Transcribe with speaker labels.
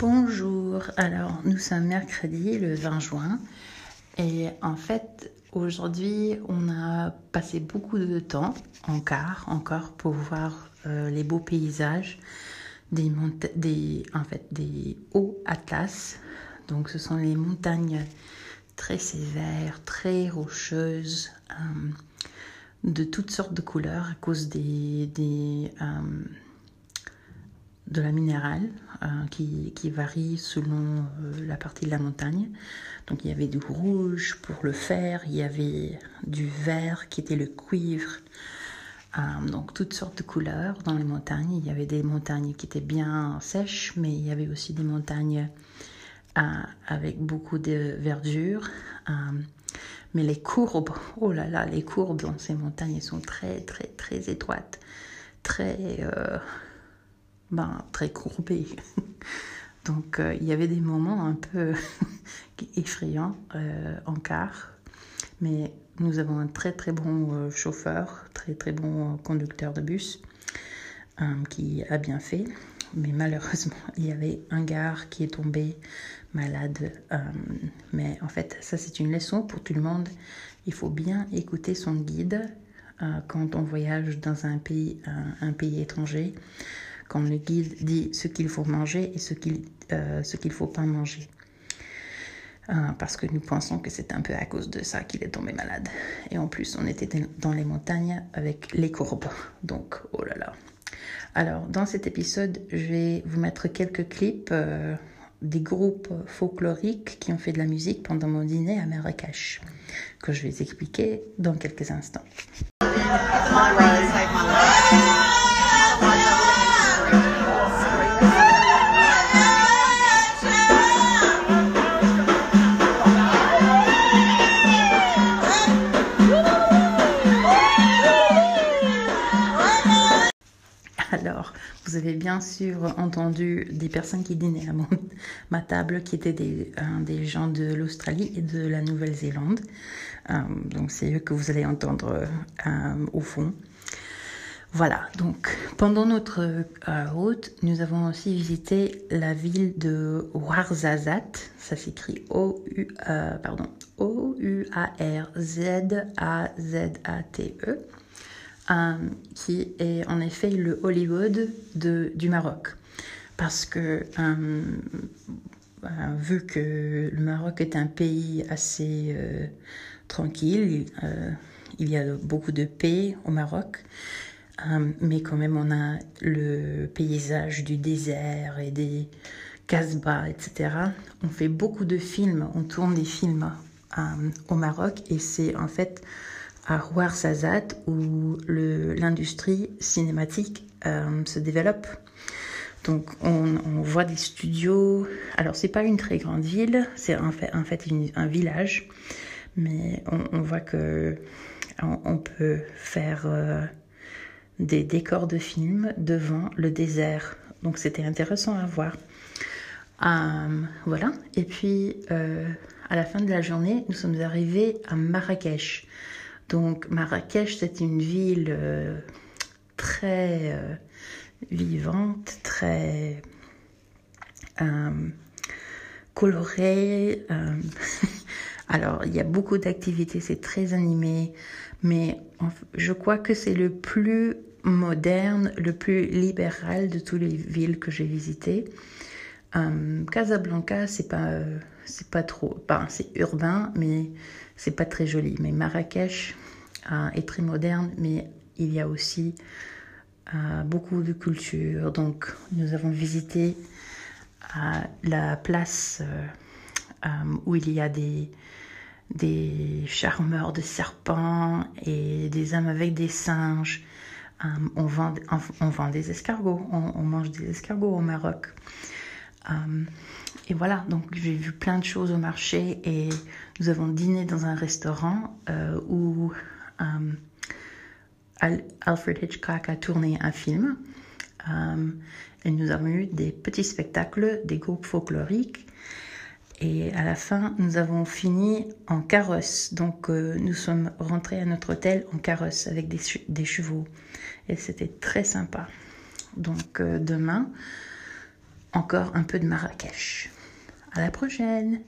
Speaker 1: Bonjour, alors nous sommes mercredi le 20 juin et en fait aujourd'hui on a passé beaucoup de temps en car encore pour voir euh, les beaux paysages des, des, en fait, des hauts atlas. Donc ce sont les montagnes très sévères, très rocheuses, euh, de toutes sortes de couleurs à cause des, euh, de la minérale euh, qui, qui, varie selon euh, la partie de la montagne. Donc il y avait du rouge pour le fer, il y avait du vert qui était le cuivre. Euh, donc toutes sortes de couleurs dans les montagnes. Il y avait des montagnes qui étaient bien sèches, mais il y avait aussi des montagnes avec beaucoup de verdure. mais les courbes, oh là là, les courbes dans ces montagnes sont très très très étroites, très ben, très courbé. Donc euh, il y avait des moments un peu effrayants euh, en car, mais nous avons un très très bon euh, chauffeur, très très bon conducteur de bus qui a bien fait. Mais malheureusement, il y avait un gars qui est tombé malade. mais en fait, ça c'est une leçon pour tout le monde. Il faut bien écouter son guide quand on voyage dans un pays, un pays étranger quand le guide dit ce qu'il faut manger et ce qu'il euh, faut pas manger. Euh, parce que nous pensons que c'est un peu à cause de ça qu'il est tombé malade. Et en plus, on était dans les montagnes avec les courbes. Donc, oh là là. Alors, dans cet épisode, je vais vous mettre quelques clips euh, des groupes folkloriques qui ont fait de la musique pendant mon dîner à Marrakech, que je vais expliquer dans quelques instants. Vous avez bien sûr entendu des personnes qui dînaient à ma table qui étaient des, euh, des gens de l'Australie et de la Nouvelle-Zélande. Euh, donc c'est eux que vous allez entendre euh, au fond. Voilà, donc pendant notre route, nous avons aussi visité la ville de Ouarzazate. Ça s'écrit O-U, pardon, O-U-A-R-Z-A-Z-A-T-E. Euh, qui est en effet le Hollywood du Maroc. Parce que euh, euh, vu que le Maroc est un pays assez tranquille, il y a beaucoup de paix au Maroc, mais quand même on a le paysage du désert et des casbahs, etc. On fait beaucoup de films, on tourne des films au Maroc et c'est en fait à Ouarzazate où l'industrie cinématique euh, se développe. Donc on, voit des studios. Alors c'est pas une très grande ville, c'est en fait, en fait un village, mais on, voit que on, peut faire euh, des décors de films devant le désert. Donc c'était intéressant à voir. Euh, voilà. Et puis à la fin de la journée, nous sommes arrivés à Marrakech. Donc Marrakech, c'est une ville euh, très euh, vivante, très euh, colorée. alors, il y a beaucoup d'activités, c'est très animé, mais je crois que c'est le plus moderne, le plus libéral de toutes les villes que j'ai visitées. Casablanca, c'est pas, c'est pas trop, c'est urbain, mais c'est pas très joli. Mais Marrakech euh, est très moderne, mais il y a aussi euh, beaucoup de culture. Donc, nous avons visité euh, la place où il y a des, charmeurs de serpents et des hommes avec des singes. on, vend, on, vend des escargots, on, mange des escargots au Maroc. Et voilà, donc j'ai vu plein de choses au marché et nous avons dîné dans un restaurant euh, où euh, Alfred Hitchcock a tourné un film. Euh, et nous avons eu des petits spectacles, des groupes folkloriques. Et à la fin, nous avons fini en carrosse. Donc, nous sommes rentrés à notre hôtel en carrosse avec des chevaux. Et c'était très sympa. Donc, demain, encore un peu de Marrakech. À la prochaine!